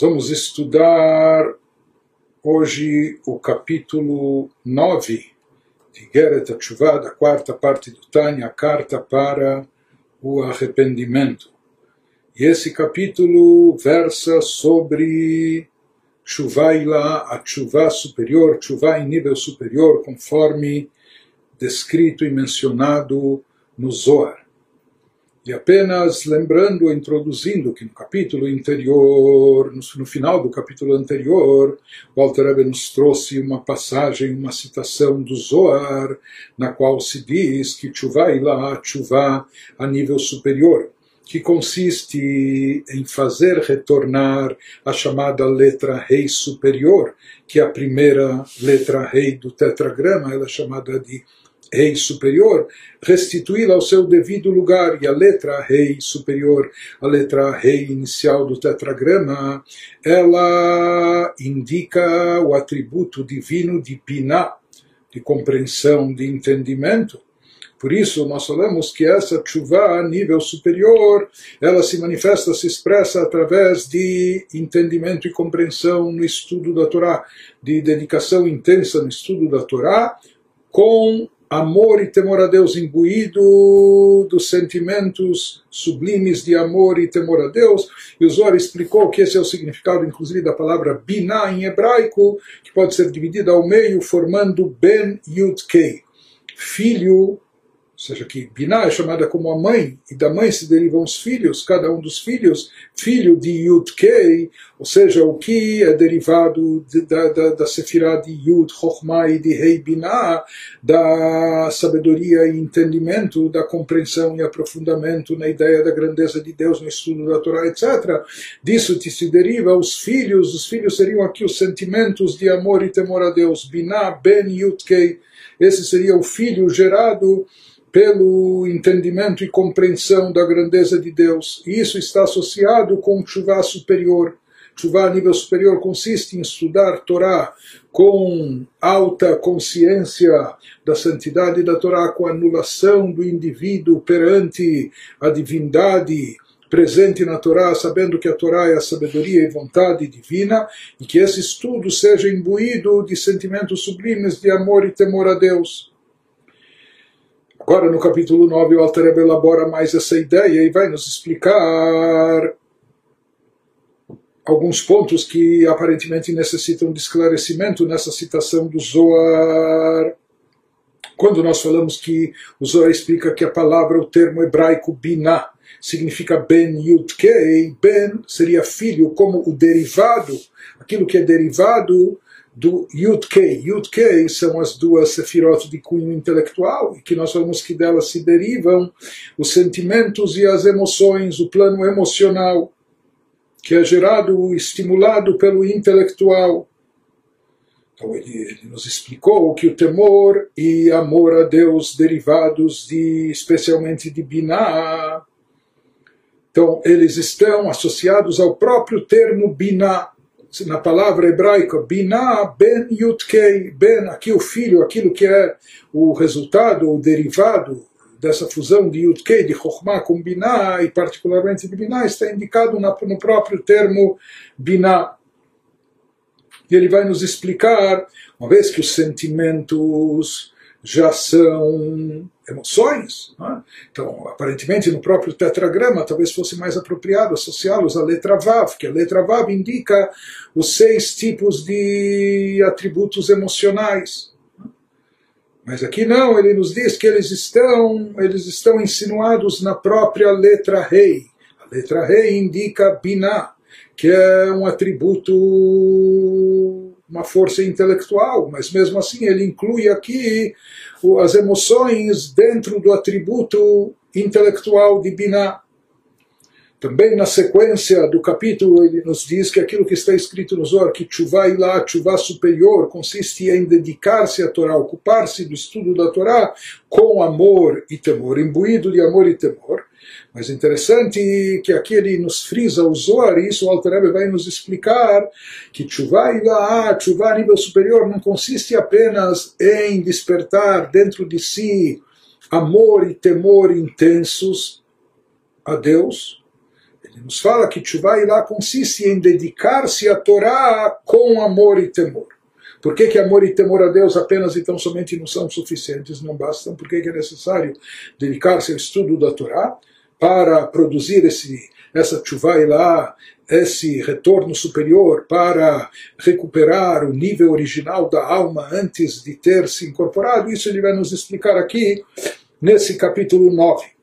Nós vamos estudar hoje o capítulo 9 de Geret Tshuva, da quarta parte do Tânia, a carta para o arrependimento. E esse capítulo versa sobre Chuvaila, a chuva superior, chuva em nível superior, conforme descrito e mencionado no Zohar. E apenas lembrando, introduzindo que no capítulo anterior, no, final do capítulo anterior, Walter Rebbe nos trouxe uma passagem, uma citação do Zohar, na qual se diz que chuva lá, chuva a nível superior, que consiste em fazer retornar a chamada letra rei superior, que é a primeira letra rei do tetragrama, ela é chamada de rei superior, restituí-la ao seu devido lugar, e a letra rei superior, a letra rei inicial do tetragrama, ela indica o atributo divino de Piná, de compreensão, de entendimento. Por isso, nós falamos que essa chuva a nível superior, ela se manifesta, se expressa através de entendimento e compreensão no estudo da Torá, de dedicação intensa no estudo da Torá, com amor e temor a Deus imbuído dos sentimentos sublimes de amor e temor a Deus. E o Zohar explicou que esse é o significado, inclusive, da palavra biná em hebraico, que pode ser dividida ao meio, formando ben yud kei, filho ou seja, que Biná é chamada como a mãe, e da mãe se derivam os filhos, cada um dos filhos, filho de Yud Kei, ou seja, o que é derivado de, da, da, da Sefirah de Yud, Chokhmah e de Rei Biná, da sabedoria e entendimento, da compreensão e aprofundamento na ideia da grandeza de Deus no estudo da Torá, etc. Disso se deriva os filhos, os filhos seriam aqui os sentimentos de amor e temor a Deus, Biná, Ben Yud Kei, esse seria o filho gerado pelo entendimento e compreensão da grandeza de Deus. E isso está associado com chuva superior. Chuva a nível superior consiste em estudar Torá com alta consciência da santidade da Torá, com anulação do indivíduo perante a divindade presente na Torá, sabendo que a Torá é a sabedoria e vontade divina, e que esse estudo seja imbuído de sentimentos sublimes de amor e temor a Deus. Agora, no capítulo 9, o Alter Rebbe elabora mais essa ideia e vai nos explicar alguns pontos que aparentemente necessitam de esclarecimento nessa citação do Zohar. Quando nós falamos que o Zohar explica que a palavra, o termo hebraico biná, significa ben yud kei, ben seria filho, como o derivado, aquilo que é derivado do Yud-Kei. Yud-Kei são as duas sefirot de cunho intelectual, e que nós falamos que delas se derivam os sentimentos e as emoções, o plano emocional, que é gerado, estimulado pelo intelectual. Então ele, ele, nos explicou que o temor e amor a Deus derivados de, especialmente de Biná, então eles estão associados ao próprio termo Biná, na palavra hebraica, Binah ben Yutkei, ben, aqui o filho, aquilo que é o resultado, o derivado dessa fusão de Yutkei, de Chokhmah com Binah, e particularmente de Binah, está indicado no próprio termo Binah. E ele vai nos explicar, uma vez que os sentimentos já são emoções. Né? Então, aparentemente, no próprio tetragrama, talvez fosse mais apropriado associá-los à letra Vav, que a letra Vav indica os seis tipos de atributos emocionais. Mas aqui não, ele nos diz que eles estão, eles estão insinuados na própria letra Rei. A letra Rei indica Binah, que é um atributo uma força intelectual, mas mesmo assim ele inclui aqui as emoções dentro do atributo intelectual de Binah. Também na sequência do capítulo ele nos diz que aquilo que está escrito no Zohar, que chuva ilá, chuva superior, consiste em dedicar-se à Torá, ocupar-se do estudo da Torá com amor e temor, imbuído de amor e temor. Mas interessante que aqui ele nos frisa o Zohar, e isso o Alter vai nos explicar, que Tshuva Ilaha, Tshuva a nível superior, não consiste apenas em despertar dentro de si amor e temor intensos a Deus. Ele nos fala que Tshuva lá consiste em dedicar-se à Torá com amor e temor. Por que, que amor e temor a Deus apenas e tão somente não são suficientes, não bastam? Por que, que é necessário dedicar-se ao estudo da Torá para produzir esse, essa chuva lá, esse retorno superior para recuperar o nível original da alma antes de ter se incorporado? Isso ele vai nos explicar aqui nesse capítulo 9.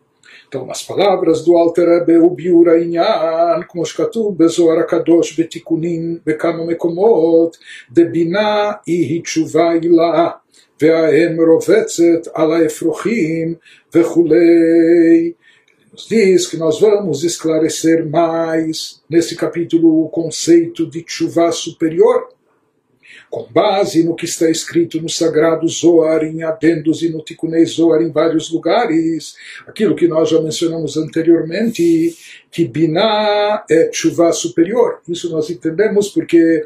Então, as palavras do Alter Rebbe, o Biur Inyan, como שכתוב בזוהר הקדוש בתיקונים בכמה מקומות, דבינה היא תשובה עילה, והאם רובצת על האפרוחים וכולי. Nos diz que nós vamos esclarecer mais nesse capítulo o conceito de chuva superior com base no que está escrito no Sagrado Zohar, em Adendos e no Tikunei Zohar em vários lugares, aquilo que nós já mencionamos anteriormente, que Binah é chuva superior. Isso nós entendemos porque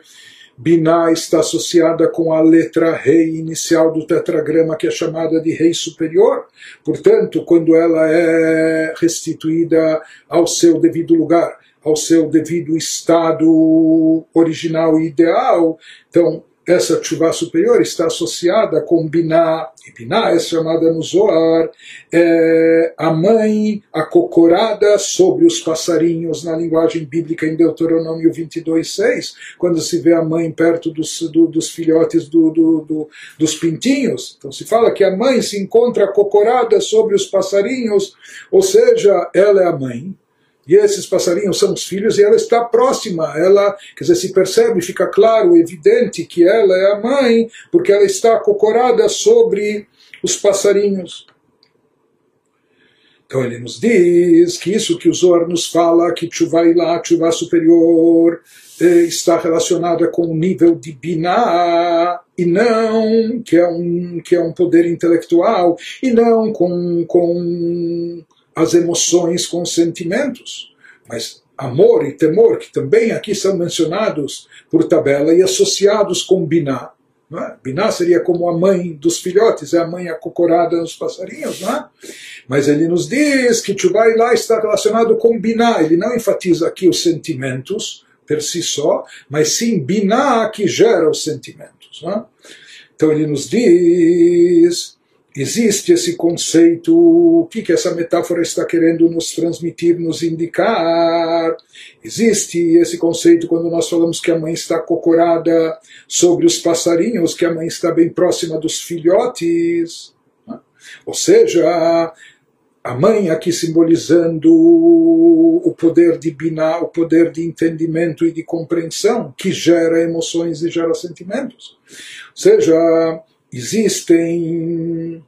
Binah está associada com a letra rei inicial do tetragrama, que é chamada de rei superior. Portanto, quando ela é restituída ao seu devido lugar, ao seu devido estado original e ideal, então essa chuva superior está associada com Biná, e Biná é chamada no Zohar, é a mãe acocorada sobre os passarinhos, na linguagem bíblica em Deuteronômio 22,6, quando se vê a mãe perto dos, do, dos filhotes do, do, dos pintinhos. Então se fala que a mãe se encontra acocorada sobre os passarinhos, ou seja, ela é a mãe, e esses passarinhos são os filhos, e ela está próxima, ela, quer dizer, se percebe, fica claro, evidente que ela é a mãe, porque ela está acocorada sobre os passarinhos. Então ele nos diz que isso que o Zohar nos fala, que chuva lá, chuva superior, eh, está relacionada com o nível de Binah, e não que é um, que é um poder intelectual, e não com, com as emoções com os sentimentos. Mas amor e temor, que também aqui são mencionados por tabela e associados com Biná. É? Biná seria como a mãe dos filhotes, é a mãe acocorada nos passarinhos. Não é? Mas ele nos diz que Tchuvai lá está relacionado com Biná. Ele não enfatiza aqui os sentimentos per si só, mas sim Biná que gera os sentimentos. É? Então ele nos diz existe esse conceito, o que, que essa metáfora está querendo nos transmitir, nos indicar. Existe esse conceito quando nós falamos que a mãe está cocorada sobre os passarinhos, que a mãe está bem próxima dos filhotes. Né? Ou seja, a mãe aqui simbolizando o poder de binar, o poder de entendimento e de compreensão, que gera emoções e gera sentimentos. Ou seja, existem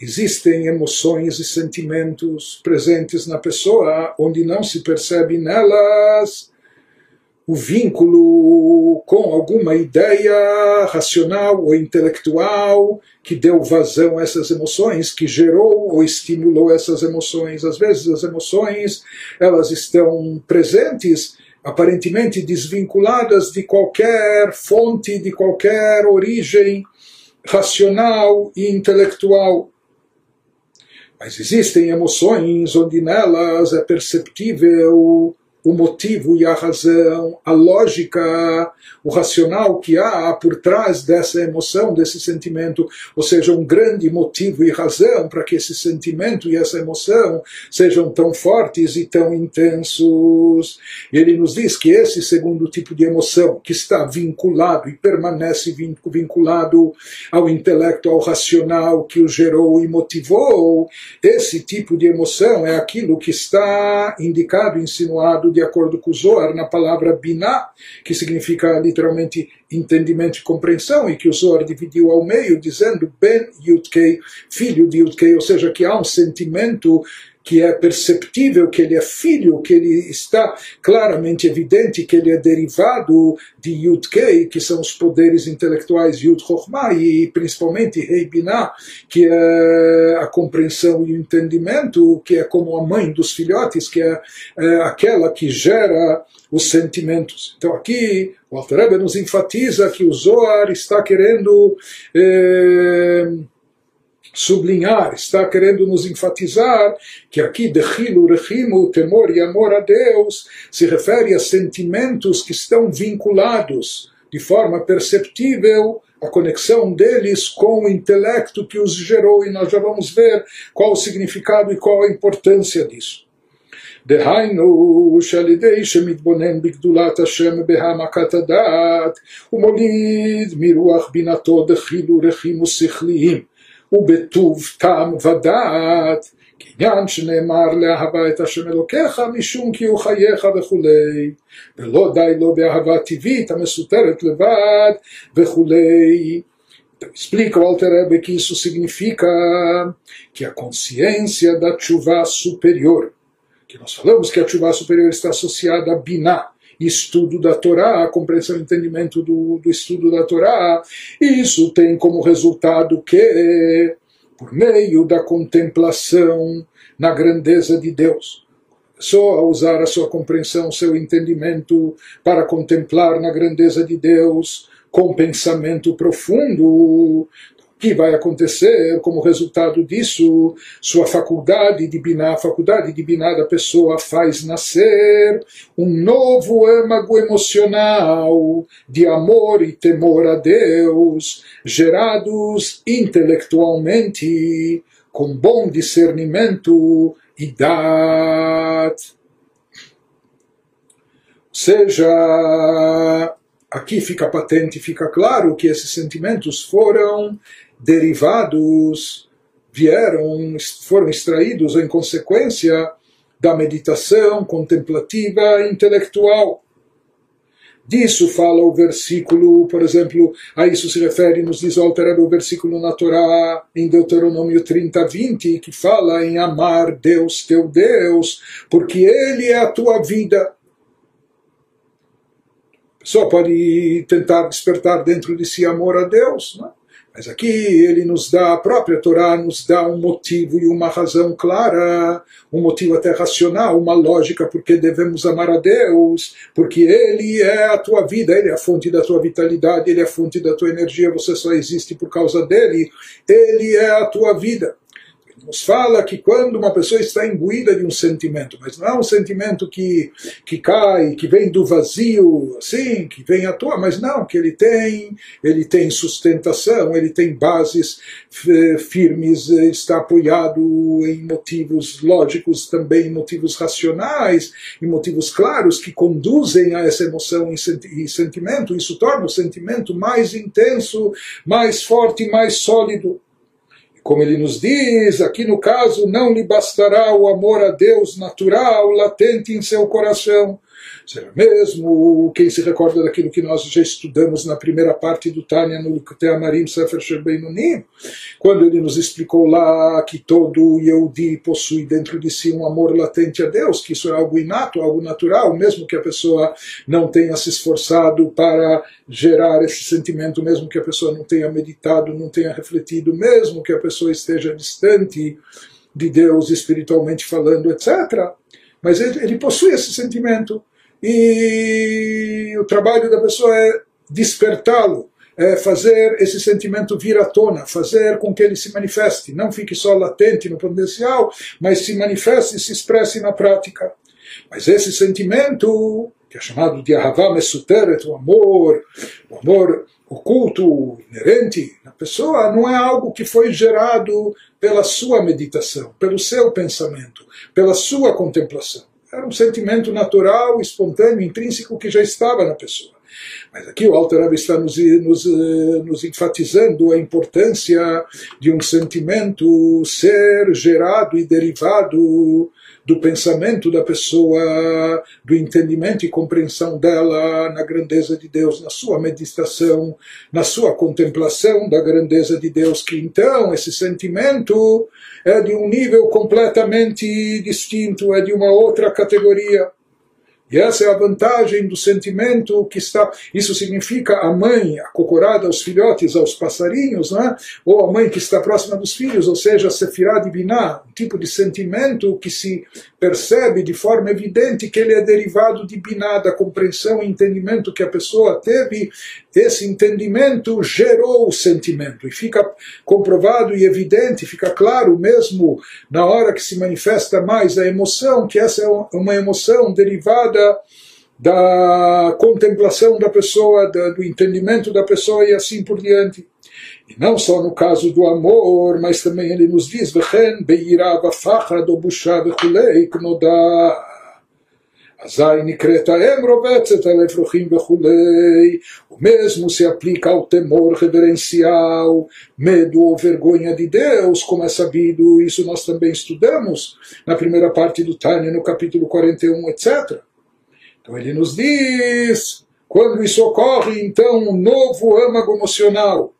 existem emoções e sentimentos presentes na pessoa onde não se percebe nelas o vínculo com alguma ideia racional ou intelectual que deu vazão a essas emoções, que gerou ou estimulou essas emoções. Às vezes as emoções elas estão presentes aparentemente desvinculadas de qualquer fonte, de qualquer origem racional e intelectual. Mas existem emoções onde nelas é perceptível o motivo e a razão, a lógica, o racional que há por trás dessa emoção, desse sentimento, ou seja, um grande motivo e razão para que esse sentimento e essa emoção sejam tão fortes e tão intensos. E ele nos diz que esse segundo tipo de emoção, que está vinculado e permanece vinculado ao intelecto, ao racional que o gerou e motivou, esse tipo de emoção é aquilo que está indicado, insinuado de acordo com o Zohar, na palavra Binah, que significa literalmente entendimento e compreensão, e que o Zohar dividiu ao meio, dizendo Ben Yudkei, filho de Yudkei, ou seja, que há um sentimento que é perceptível que ele é filho, que ele está claramente evidente que ele é derivado de Yud Kei, que são os poderes intelectuais Yud Chokhmah, e principalmente Rei Binah, que é a compreensão e o entendimento, que é como a mãe dos filhotes, que é, é aquela que gera os sentimentos. Então aqui o Alter nos enfatiza que o Zohar está querendo... Eh, sublinhar, está querendo nos enfatizar que aqui Dechilu, Rechimu, o temor e amor a Deus se refere a sentimentos que estão vinculados de forma perceptível a conexão deles com o intelecto que os gerou, e nós já vamos ver qual o significado e qual a importância disso. דהיינו שעל ידי שמתבונן בגדולת השם בהעמקת הדעת הוא מוליד מרוח בינתו דחילו רכים ושכליים ובטוב טעם ודעת כעניין שנאמר לאהבה את השם אלוקיך משום כי הוא חייך וכולי ולא די לו באהבה טבעית המסותרת לבד וכולי Explica o Alter Rebbe que isso significa que a consciência da chuva superior, que nós falamos que a chuva superior está associada a Binah, estudo da Torá, a compreensão e entendimento do, do estudo da Torá, e isso tem como resultado que por meio da contemplação na grandeza de Deus. Só a usar a sua compreensão, seu entendimento para contemplar na grandeza de Deus, com pensamento profundo, que vai acontecer como resultado disso? Sua faculdade de binar, a faculdade de binar da pessoa faz nascer um novo âmago emocional de amor e temor a Deus, gerados intelectualmente com bom discernimento e dat. Seja, aqui fica patente, fica claro que esses sentimentos foram derivados vieram, foram extraídos em consequência da meditação contemplativa intelectual. Disso fala o versículo, por exemplo, a isso se refere, nos diz alterar o versículo na Torá, em Deuteronômio 30, 20, que fala em amar Deus, teu Deus, porque Ele é a tua vida. Pessoa pode tentar despertar dentro de si amor a Deus, não é? Mas aqui ele nos dá, a própria Torá nos dá um motivo e uma razão clara, um motivo até racional, uma lógica porque devemos amar a Deus, porque Ele é a tua vida, Ele é a fonte da tua vitalidade, Ele é a fonte da tua energia, você só existe por causa dele, Ele é a tua vida nos fala que quando uma pessoa está imbuída de um sentimento, mas não é um sentimento que, que cai, que vem do vazio, assim, que vem à toa, mas não, que ele tem, ele tem sustentação, ele tem bases firmes, está apoiado em motivos lógicos, também em motivos racionais, em motivos claros que conduzem a essa emoção e sentimento, isso torna o sentimento mais intenso, mais forte, mais sólido. Como ele nos diz, aqui no caso, não lhe bastará o amor a Deus natural, latente em seu coração, Será mesmo quem se recorda daquilo que nós já estudamos na primeira parte do Tânia no Teamarim Sefer Sherbeinunim, quando ele nos explicou lá que todo Yehudi possui dentro de si um amor latente a Deus, que isso é algo inato, algo natural, mesmo que a pessoa não tenha se esforçado para gerar esse sentimento, mesmo que a pessoa não tenha meditado, não tenha refletido, mesmo que a pessoa esteja distante de Deus espiritualmente falando, etc. Mas ele, ele possui esse sentimento e o trabalho da pessoa é despertá-lo, é fazer esse sentimento vir à tona, fazer com que ele se manifeste, não fique só latente no potencial, mas se manifeste e se expresse na prática. Mas esse sentimento, que é chamado de Ahavá Mesuteret, o amor, o amor oculto, inerente na pessoa, não é algo que foi gerado pela sua meditação, pelo seu pensamento, pela sua contemplação. Era um sentimento natural, espontâneo, intrínseco que já estava na pessoa. Mas aqui o Alter Rebbe está nos, nos, eh, nos, enfatizando a importância de um sentimento ser gerado e derivado do pensamento da pessoa, do entendimento e compreensão dela na grandeza de Deus, na sua meditação, na sua contemplação da grandeza de Deus, que então esse sentimento é de um nível completamente distinto, é de uma outra categoria. E essa é a vantagem do sentimento que está. Isso significa a mãe acocorada aos filhotes, aos passarinhos, né? ou a mãe que está próxima dos filhos, ou seja, Sefirah Diviná, um tipo de sentimento que se percebe de forma evidente que ele é derivado de Biná, da compreensão e entendimento que a pessoa teve. Esse entendimento gerou o sentimento e fica comprovado e evidente, fica claro mesmo na hora que se manifesta mais a emoção, que essa é uma emoção derivada da contemplação da pessoa, da, do entendimento da pessoa e assim por diante. E não só no caso do amor, mas também ele nos diz, וכן ביראה ופחד או בושה וכולי, כנודע. אזי נקראת האם רובצת על אפרוחים וכולי, o mesmo se aplica ao temor reverencial, medo ou vergonha de Deus, como é sabido, isso nós também estudamos na primeira parte do Tânia, no capítulo 41, etc. Então ele nos diz, quando isso ocorre, então um novo âmago emocional,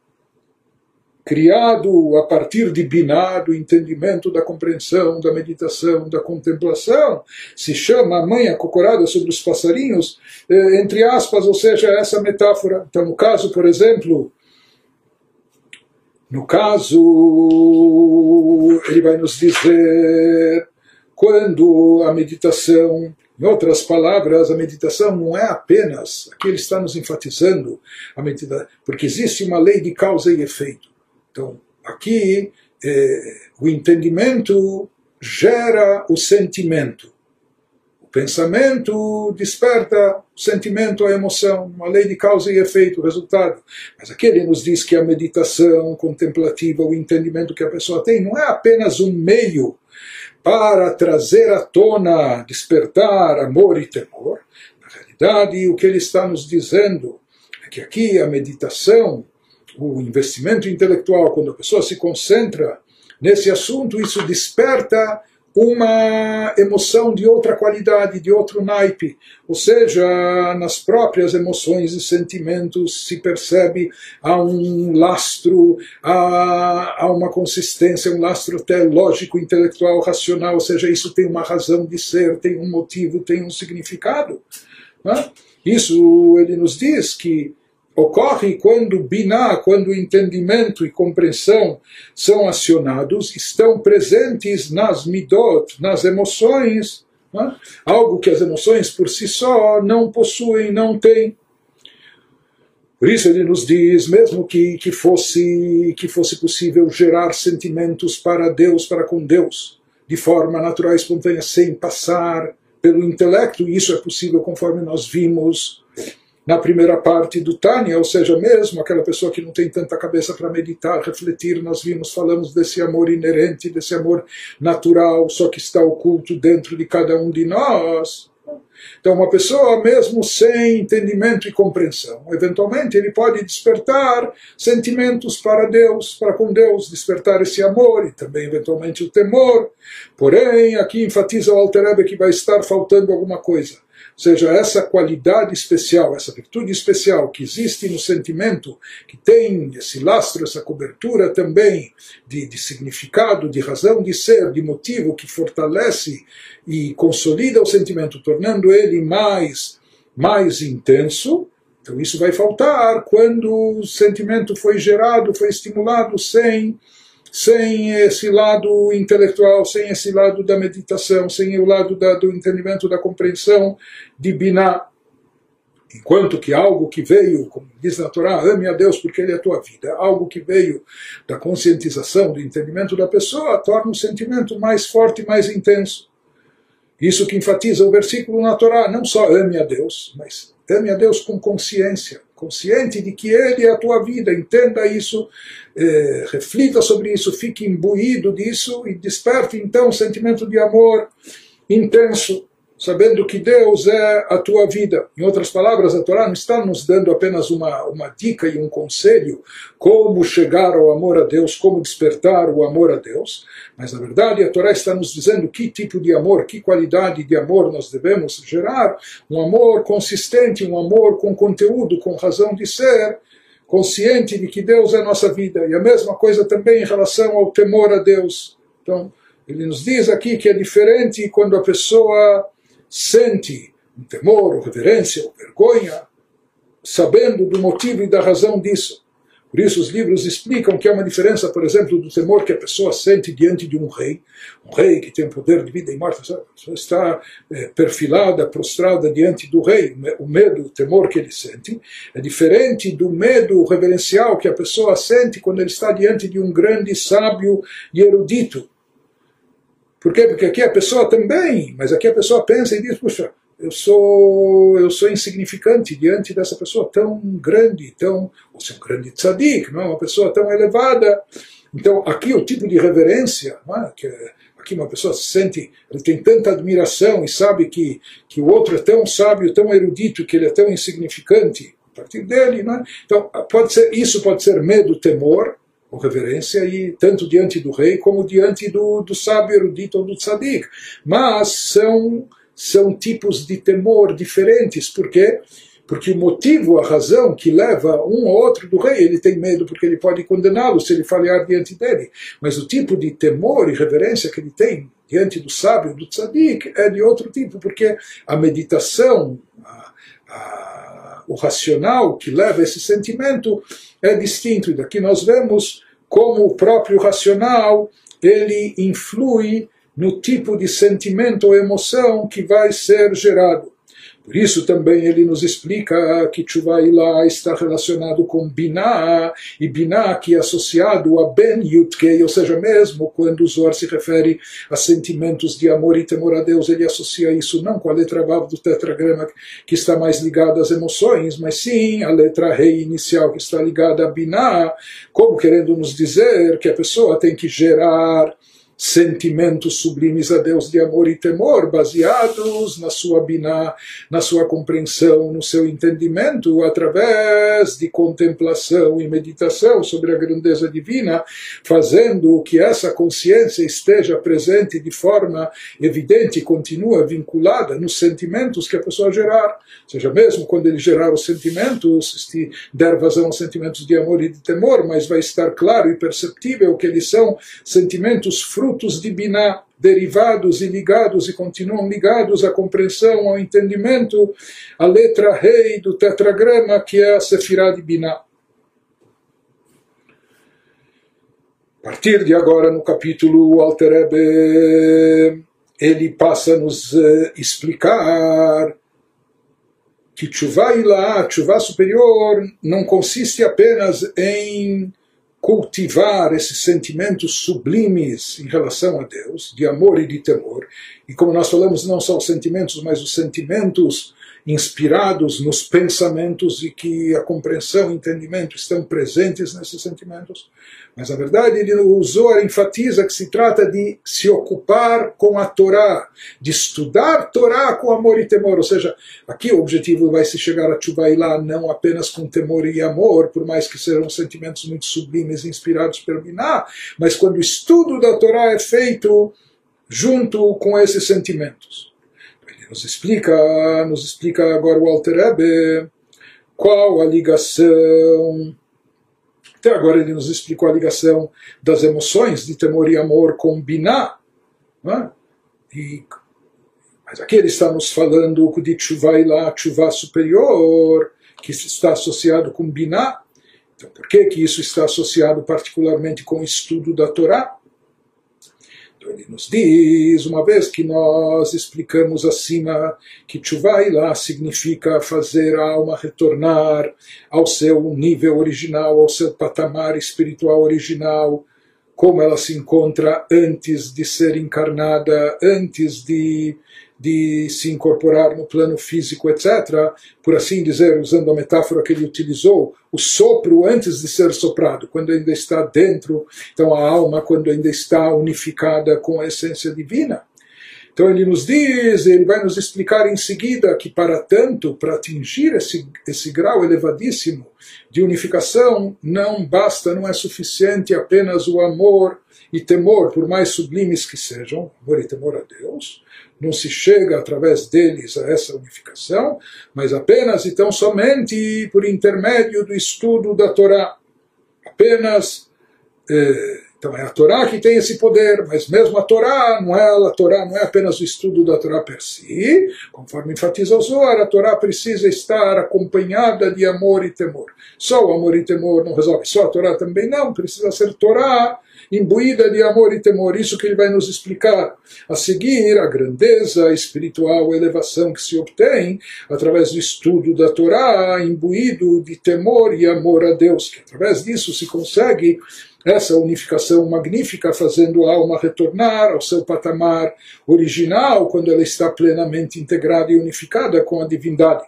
criado a partir de binar, do entendimento, da compreensão, da meditação, da contemplação, se chama a mãe acocorada sobre os passarinhos, eh, entre aspas, ou seja, essa metáfora. Então, no caso, por exemplo, no caso, ele vai nos dizer quando a meditação em outras palavras, a meditação não é apenas, aqui ele está nos enfatizando, a meditação, porque existe uma lei de causa e efeito. Então, aqui, é, o entendimento gera o sentimento. O pensamento desperta sentimento, a emoção, uma lei de causa e efeito, resultado. Mas aqui ele nos diz que a meditação contemplativa, o entendimento que a pessoa tem, não é apenas um meio para trazer à tona, despertar amor e temor. Na realidade, o que ele está nos dizendo é que aqui a meditação, o investimento intelectual, quando a pessoa se concentra nesse assunto, isso desperta uma emoção de outra qualidade, de outro naipe. Ou seja, nas próprias emoções e sentimentos se percebe há um lastro, há, uma consistência, um lastro até lógico, intelectual, racional. Ou seja, isso tem uma razão de ser, tem um motivo, tem um significado. Né? Isso ele nos diz que ocorre quando biná, quando entendimento e compreensão são acionados, estão presentes nas midot, nas emoções, né? algo que as emoções por si só não possuem, não têm. Por isso ele nos diz, mesmo que, que, fosse, que fosse possível gerar sentimentos para Deus, para com Deus, de forma natural e espontânea, sem passar pelo intelecto, e isso é possível conforme nós vimos na primeira parte do Tânia, ou seja, mesmo aquela pessoa que não tem tanta cabeça para meditar, refletir, nós vimos, falamos desse amor inerente, desse amor natural, só que está oculto dentro de cada um de nós. Então, uma pessoa, mesmo sem entendimento e compreensão, eventualmente ele pode despertar sentimentos para Deus, para com Deus, despertar esse amor e também, eventualmente, o temor. Porém, aqui enfatiza o Alter que vai estar faltando alguma coisa seja, essa qualidade especial, essa virtude especial que existe no sentimento, que tem esse lastro, essa cobertura também de, de significado, de razão de ser, de motivo que fortalece e consolida o sentimento, tornando ele mais, mais intenso, então isso vai faltar quando o sentimento foi gerado, foi estimulado sem sem esse lado intelectual, sem esse lado da meditação, sem o lado da, do entendimento, da compreensão de Biná. Enquanto que algo que veio, como diz na Torá, ame a Deus porque Ele é a tua vida, algo que veio da conscientização, do entendimento da pessoa, torna o sentimento mais forte mais intenso. Isso que enfatiza o versículo na Torá, não só ame a Deus, mas ame a Deus com consciência, consciente de que Ele é a tua vida, entenda isso, eh, reflita sobre isso, fique imbuído disso e desperte então um sentimento de amor intenso sabendo que Deus é a tua vida. Em outras palavras, a Torá não está nos dando apenas uma, uma dica e um conselho como chegar ao amor a Deus, como despertar o amor a Deus, mas na verdade a Torá está nos dizendo que tipo de amor, que qualidade de amor nós devemos gerar, um amor consistente, um amor com conteúdo, com razão de ser, consciente de que Deus é nossa vida. E a mesma coisa também em relação ao temor a Deus. Então, ele nos diz aqui que é diferente quando a pessoa sente um temor, ou reverência, ou vergonha, sabendo do motivo e da razão disso. Por isso, os livros explicam que há uma diferença, por exemplo, do temor que a pessoa sente diante de um rei, um rei que tem poder de vida e morte, a pessoa está é, perfilada, prostrada diante do rei. O medo, o temor que ele sente é diferente do medo reverencial que a pessoa sente quando ele está diante de um grande sábio e erudito. Por quê? Porque aqui a pessoa também, mas aqui a pessoa pensa e diz, puxa, eu sou eu sou insignificante diante dessa pessoa tão grande, tão você é um grande tzadik, não é uma pessoa tão elevada. Então aqui o tipo de reverência, é? que aqui uma pessoa se sente, ele tem tanta admiração e sabe que que o outro é tão sábio, tão erudito, que ele é tão insignificante a partir dele, não é? Então pode ser isso pode ser medo, temor ou reverência e tanto diante do rei como diante do, do sábio erudito ou do tzadik, mas são são tipos de temor diferentes. Por quê? Porque o motivo, a razão que leva um ou outro do rei, ele tem medo porque ele pode condená-lo se ele falhar diante dele. Mas o tipo de temor e reverência que ele tem diante do sábio, do tzadik, é de outro tipo, porque a meditação, a, a, o racional que leva esse sentimento é distinto. E daqui nós vemos como o próprio racional ele influi no tipo de sentimento ou emoção que vai ser gerado. Por isso também ele nos explica que Tshuva está relacionado com Binah, e Binah que é associado a Ben Yutkei, ou seja, mesmo quando o Zohar se refere a sentimentos de amor e temor a Deus, ele associa isso não com a letra Vav do tetragrama, que está mais ligada às emoções, mas sim a letra Rei inicial, que está ligada a Binah, como querendo nos dizer que a pessoa tem que gerar sentimentos sublimes a Deus de amor e temor, baseados na sua biná, na sua compreensão, no seu entendimento, através de contemplação e meditação sobre a grandeza divina, fazendo que essa consciência esteja presente de forma evidente e continua vinculada nos sentimentos que a pessoa gerar. Ou seja, mesmo quando ele gerar os sentimentos, se der vazão aos sentimentos de amor e de temor, mas vai estar claro e perceptível que eles são sentimentos frutos frutos de Biná, derivados e ligados e continuam ligados à compreensão, ao entendimento, a letra rei do tetragrama que é a Sefirah de Biná. A partir de agora, no capítulo Alterebe, ele passa a nos uh, explicar que Tshuva Ilá, Tshuva superior, não consiste apenas em cultivar esses sentimentos sublimes em relação a Deus, de amor e de temor. E como nós falamos, não só os sentimentos, mas os sentimentos inspirados nos pensamentos e que a compreensão e entendimento estão presentes nesses sentimentos. Mas, na verdade, ele usou, ele enfatiza que se trata de se ocupar com a Torá, de estudar Torá com amor e temor. Ou seja, aqui o objetivo vai se chegar a Chubailá não apenas com temor e amor, por mais que sejam sentimentos muito sublimes inspirados pelo Biná, mas quando o estudo da Torá é feito junto com esses sentimentos nos explica, nos explica agora o Alter Ebe qual a ligação. Até agora ele nos explicou a ligação das emoções de temor e amor com Biná. É? E, mas aqui ele está nos falando de Tshuva lá, Tshuva superior, que está associado com Biná. Então, por que, que isso está associado particularmente com o estudo da Torá? Ele nos diz, uma vez que nós explicamos acima que lá significa fazer a alma retornar ao seu nível original, ao seu patamar espiritual original, como ela se encontra antes de ser encarnada, antes de de se incorporar no plano físico, etc., por assim dizer, usando a metáfora que ele utilizou, o sopro antes de ser soprado, quando ainda está dentro, então a alma, quando ainda está unificada com a essência divina. Então ele nos diz, ele vai nos explicar em seguida que para tanto, para atingir esse, esse grau elevadíssimo de unificação, não basta, não é suficiente apenas o amor e temor, por mais sublimes que sejam, amor e temor a Deus, não se chega através deles a essa unificação, mas apenas e tão somente por intermédio do estudo da Torá. Apenas eh, Então é a Torá que tem esse poder, mas mesmo a Torá não é a Torá não é apenas o estudo da Torá per si, conforme enfatiza o Zohar, a Torá precisa estar acompanhada de amor e temor. Só o amor e temor não resolve, só a Torá também não, precisa ser Torá imbuída de amor e temor. Isso que ele vai nos explicar a seguir, a grandeza espiritual, a elevação que se obtém através do estudo da Torá, imbuído de temor e amor a Deus, que através disso se consegue essa unificação magnífica, fazendo a alma retornar ao seu patamar original, quando ela está plenamente integrada e unificada com a divindade.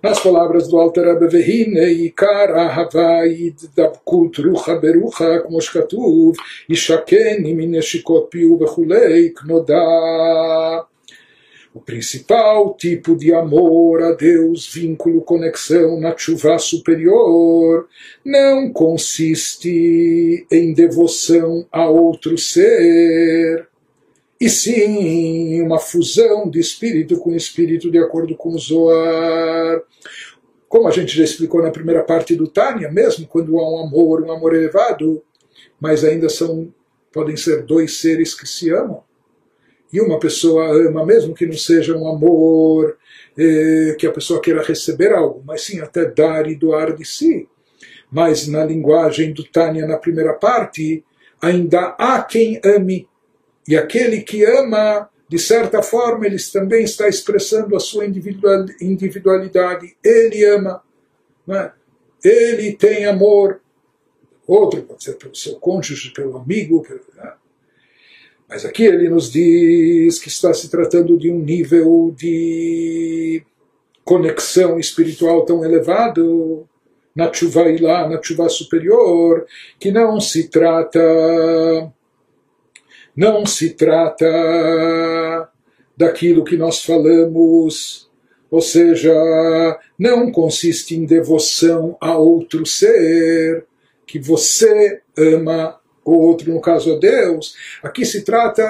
Nas palavras do Alter Abevehine, Ikar Ahavai Dabkut Rucha Berucha, como escatuv, Ishaken Imineshikot Piu Bechulei Knodah. O principal tipo de amor a Deus, vínculo, conexão na chuva superior, não consiste em devoção a outro ser, e sim uma fusão de espírito com espírito de acordo com o Zoar. Como a gente já explicou na primeira parte do Tânia, mesmo quando há um amor, um amor elevado, mas ainda são podem ser dois seres que se amam e uma pessoa ama, mesmo que não seja um amor eh, que a pessoa queira receber algo, mas sim até dar e doar de si. Mas na linguagem do Tânia, na primeira parte, ainda há quem ame. E aquele que ama, de certa forma, ele também está expressando a sua individualidade. Ele ama. É? Ele tem amor. Outro pode ser pelo seu cônjuge, pelo amigo. Pelo, né? Mas aqui ele nos diz que está se tratando de um nível de conexão espiritual tão elevado na chuva lá, na chuva superior, que não se trata não se trata daquilo que nós falamos, ou seja, não consiste em devoção a outro ser que você ama o outro, no caso, a Deus, aqui se trata,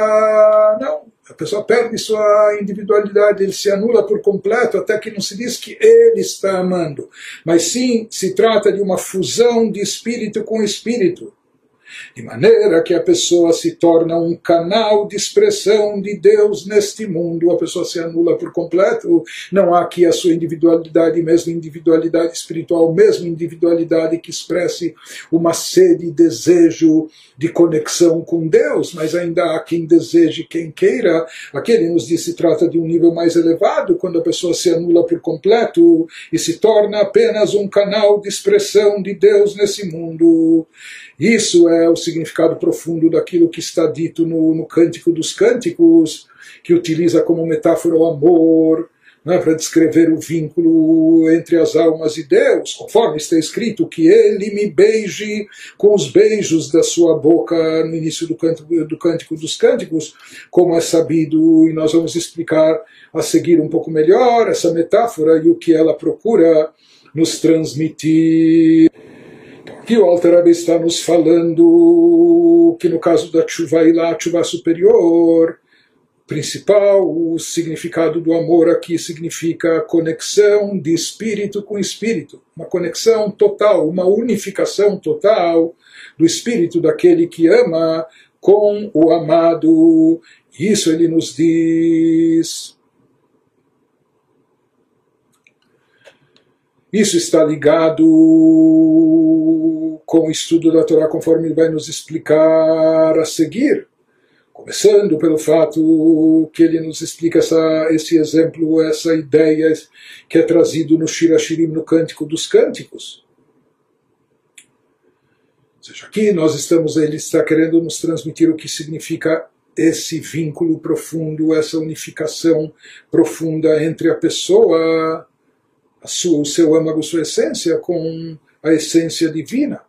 não, a pessoa perde sua individualidade, ele se anula por completo, até que não se diz que ele está amando, mas sim se trata de uma fusão de espírito com espírito de maneira que a pessoa se torna um canal de expressão de Deus neste mundo. A pessoa se anula por completo, não há aqui a sua individualidade, mesmo individualidade espiritual, mesmo individualidade que expresse uma sede e desejo de conexão com Deus, mas ainda há quem deseje, quem queira. Aqui ele nos diz se trata de um nível mais elevado, quando a pessoa se anula por completo e se torna apenas um canal de expressão de Deus nesse mundo. Isso é o significado profundo daquilo que está dito no, no Cântico dos Cânticos, que utiliza como metáfora o amor, né, para descrever o vínculo entre as almas e Deus, conforme está escrito que ele me beije com os beijos da sua boca no início do cântico, do cântico dos Cânticos, como é sabido, e nós vamos explicar a seguir um pouco melhor essa metáfora e o que ela procura nos transmitir que o Alter está nos falando que no caso da chuva e lá, chuva superior, principal, o significado do amor aqui significa conexão de espírito com espírito, uma conexão total, uma unificação total do espírito daquele que ama com o amado. Isso ele nos diz. Isso está ligado com o estudo da Torá, conforme ele vai nos explicar a seguir. Começando pelo fato que ele nos explica essa, esse exemplo, essa ideia que é trazido no Shirashirim, no Cântico dos Cânticos. Ou seja, aqui nós estamos, ele está querendo nos transmitir o que significa esse vínculo profundo, essa unificação profunda entre a pessoa, sua, o seu âmago, sua essência, com a essência divina.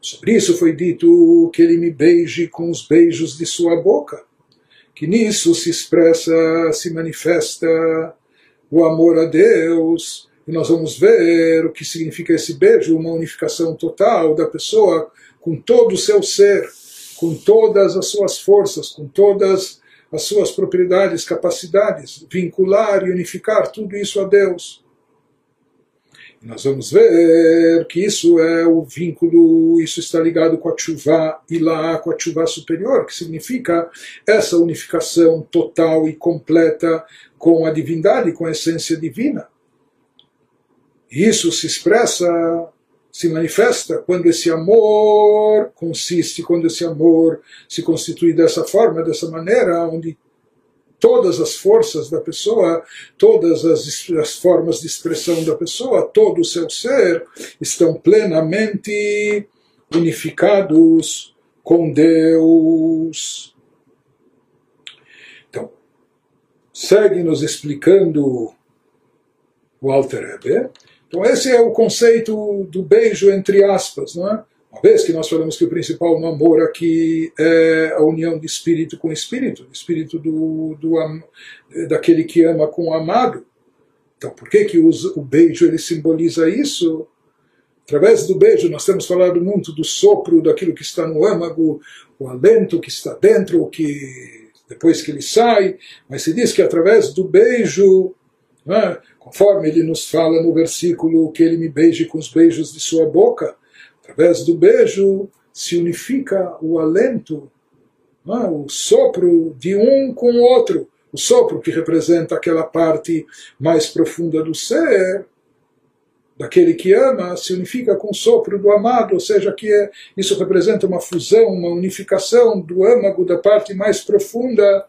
Sobre isso foi dito que ele me beije com os beijos de sua boca, que nisso se expressa, se manifesta o amor a Deus, e nós vamos ver o que significa esse beijo, uma unificação total da pessoa com todo o seu ser, com todas as suas forças, com todas as suas propriedades, capacidades, vincular e unificar tudo isso a Deus. Nós vamos ver que isso é o vínculo, isso está ligado com a chuva e lá com a chuva superior, que significa essa unificação total e completa com a divindade, com a essência divina. Isso se expressa, se manifesta quando esse amor consiste, quando esse amor se constitui dessa forma, dessa maneira, onde todas as forças da pessoa, todas as, as, formas de expressão da pessoa, todo o seu ser estão plenamente unificados com Deus. Então, segue nos explicando o Alter. Então, esse é o conceito do beijo entre aspas, não é? Uma vez que nós falamos que o principal no amor aqui é a união de espírito com espírito, espírito do, do daquele que ama com o amado. Então, por que, que o, beijo ele simboliza isso? Através do beijo, nós temos falado muito do sopro daquilo que está no âmago, o alento que está dentro, o que depois que ele sai, mas se diz que através do beijo, é? conforme ele nos fala no versículo que ele me beije com os beijos de sua boca, através do beijo se unifica o alento, é? o sopro de um com o outro. O sopro que representa aquela parte mais profunda do ser, daquele que ama, se unifica com o sopro do amado, ou seja, que é, isso representa uma fusão, uma unificação do âmago, da parte mais profunda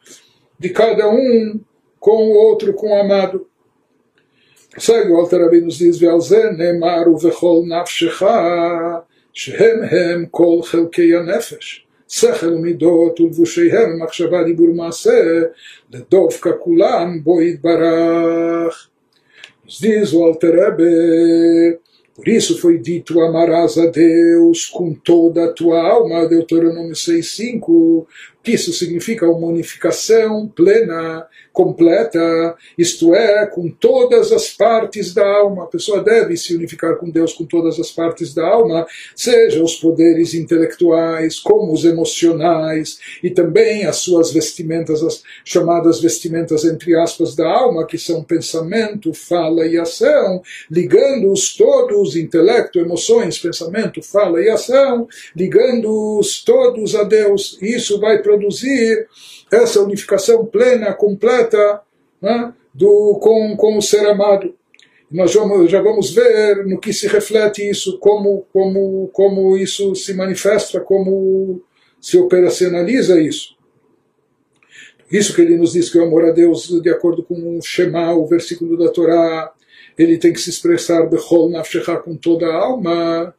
de cada um com o outro, com o amado. Segue o Alter Rabbi nos diz, Ve'alzen nemaru vechol nafshecha שהם הם כל חלקי הנפש, שכל ומידות ולבושיהם, מחשבה, דיבור, מעשה, לדווקא כולם בו יתברך. Nos diz o Alter Rebbe, por isso foi dito, amarás a Deus com toda a tua alma, Deuteronômio 6.5, que isso significa uma unificação plena, completa, isto é, com todas as partes da alma. A pessoa deve se unificar com Deus com todas as partes da alma, seja os poderes intelectuais, como os emocionais, e também as suas vestimentas, as chamadas vestimentas entre aspas da alma, que são pensamento, fala e ação, ligando-os todos, intelecto, emoções, pensamento, fala e ação, ligando-os todos a Deus. Isso vai produzir essa unificação plena, completa, né, do, com, com o ser amado. Nós vamos, já vamos ver no que se reflete isso, como, como, como isso se manifesta, como se operacionaliza isso. Isso que ele nos diz que o amor a Deus, de acordo com o Shema, o versículo da Torá, ele tem que se expressar com toda a alma.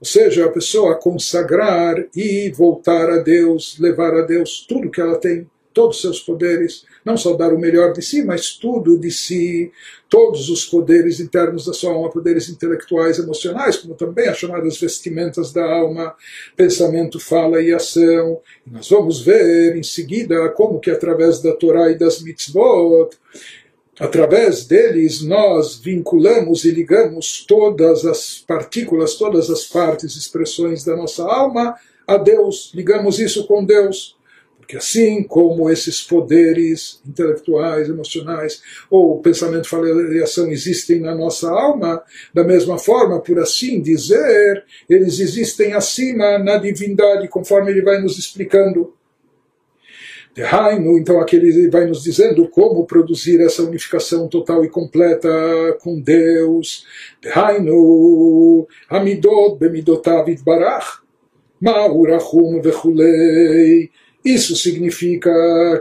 Ou seja, a pessoa consagrar e voltar a Deus, levar a Deus tudo que ela tem, todos os seus poderes, não só dar o melhor de si, mas tudo de si, todos os poderes internos da sua alma, poderes intelectuais, emocionais, como também as chamadas vestimentas da alma, pensamento, fala e ação. E nós vamos ver em seguida como que através da Torá e das mitzvot, através deles nós vinculamos e ligamos todas as partículas, todas as partes, expressões da nossa alma a Deus, ligamos isso com Deus. Porque assim como esses poderes intelectuais, emocionais, ou pensamento, fala e ação existem na nossa alma, da mesma forma, por assim dizer, eles existem acima na divindade, conforme ele vai nos explicando. Dehainu, então aqui ele vai nos dizendo como produzir essa unificação total e completa com Deus. Dehainu, Amidot bemidotav itbarach, ma'urachum vechulei. Isso significa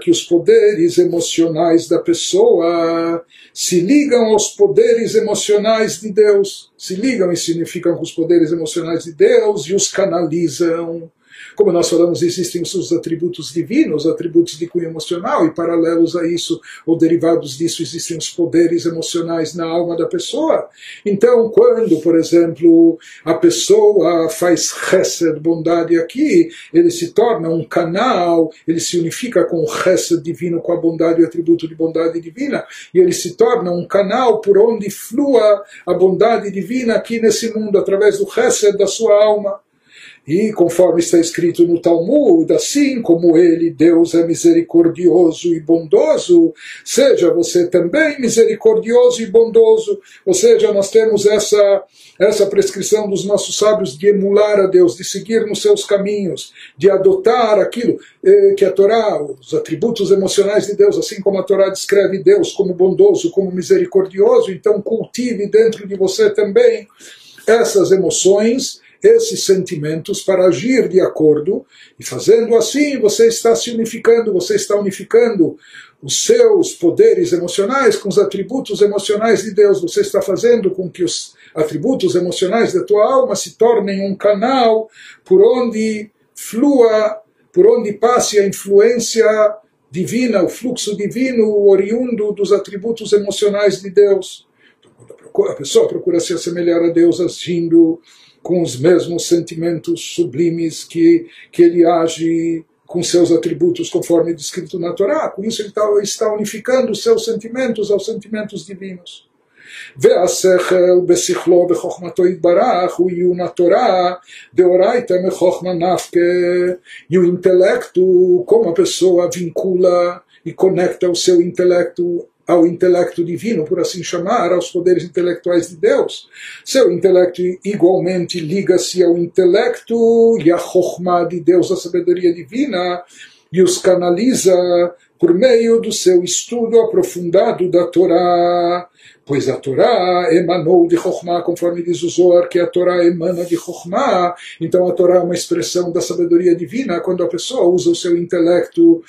que os poderes emocionais da pessoa se ligam aos poderes emocionais de Deus, se ligam e significam os poderes emocionais de Deus e os canalizam como nós falamos, existem os atributos divinos, atributos de cunho emocional, e paralelos a isso, ou derivados disso, existem os poderes emocionais na alma da pessoa. Então, quando, por exemplo, a pessoa faz chesed, bondade aqui, ele se torna um canal, ele se unifica com o chesed divino, com a bondade o atributo de bondade divina, e ele se torna um canal por onde flua a bondade divina aqui nesse mundo, através do chesed da sua alma. E conforme está escrito no Talmud, assim como ele, Deus, é misericordioso e bondoso, seja você também misericordioso e bondoso. Ou seja, nós temos essa, essa prescrição dos nossos sábios de emular a Deus, de seguir nos seus caminhos, de adotar aquilo eh, que a Torá, os atributos emocionais de Deus, assim como a Torá descreve Deus como bondoso, como misericordioso, então cultive dentro de você também essas emoções esses sentimentos para agir de acordo, e fazendo assim você está se unificando, você está unificando os seus poderes emocionais com os atributos emocionais de Deus, você está fazendo com que os atributos emocionais da tua alma se tornem um canal por onde flua, por onde passe a influência divina, o fluxo divino oriundo dos atributos emocionais de Deus. Então, a pessoa procura se assemelhar a Deus agindo com os mesmos sentimentos sublimes que, que ele age com seus atributos conforme descrito na Torá. Com isso ele está, está unificando os seus sentimentos aos sentimentos divinos. והשכל בשכלו בחוכמתו יתברך הוא עיון התורה דאורייתא מחוכמה נפקא e o intelecto como a pessoa vincula e conecta o seu intelecto ao intelecto divino, por assim chamar, aos poderes intelectuais de Deus. Seu intelecto igualmente liga-se ao intelecto e à chokmah de Deus, a sabedoria divina, e os canaliza por meio do seu estudo aprofundado da Torá, pois a Torá emanou de Chokhmah, conforme diz o Zohar, que a Torá emana de Chokhmah, então a Torá é uma expressão da sabedoria divina, quando a pessoa usa o seu intelecto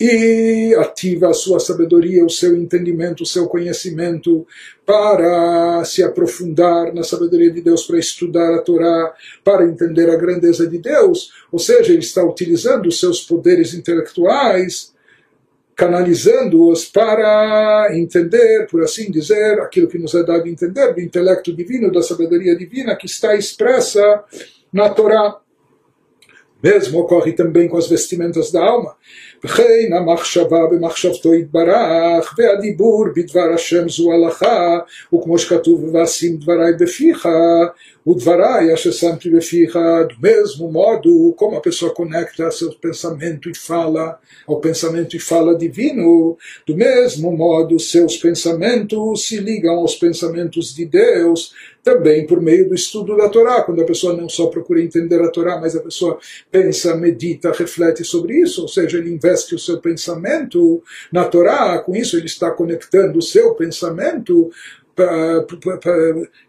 e ativa a sua sabedoria, o seu entendimento, o seu conhecimento para se aprofundar na sabedoria de Deus, para estudar a Torá, para entender a grandeza de Deus, ou seja, ele está utilizando os seus poderes intelectuais, canalizando-os para entender, por assim dizer, aquilo que nos é dado entender do intelecto divino, da sabedoria divina que está expressa na Torá. Mesmo ocorre também com as vestimentas da alma. וכן המחשבה במחשבתו יתברך, והדיבור בדבר השם זו הלכה, וכמו שכתוב ואשים דברי בפיך, Udvarai, Dvarai Ashessanti do mesmo modo como a pessoa conecta seu pensamento e fala ao pensamento e fala divino, do mesmo modo seus pensamentos se ligam aos pensamentos de Deus, também por meio do estudo da Torá, quando a pessoa não só procura entender a Torá, mas a pessoa pensa, medita, reflete sobre isso, ou seja, ele investe o seu pensamento na Torá, com isso ele está conectando o seu pensamento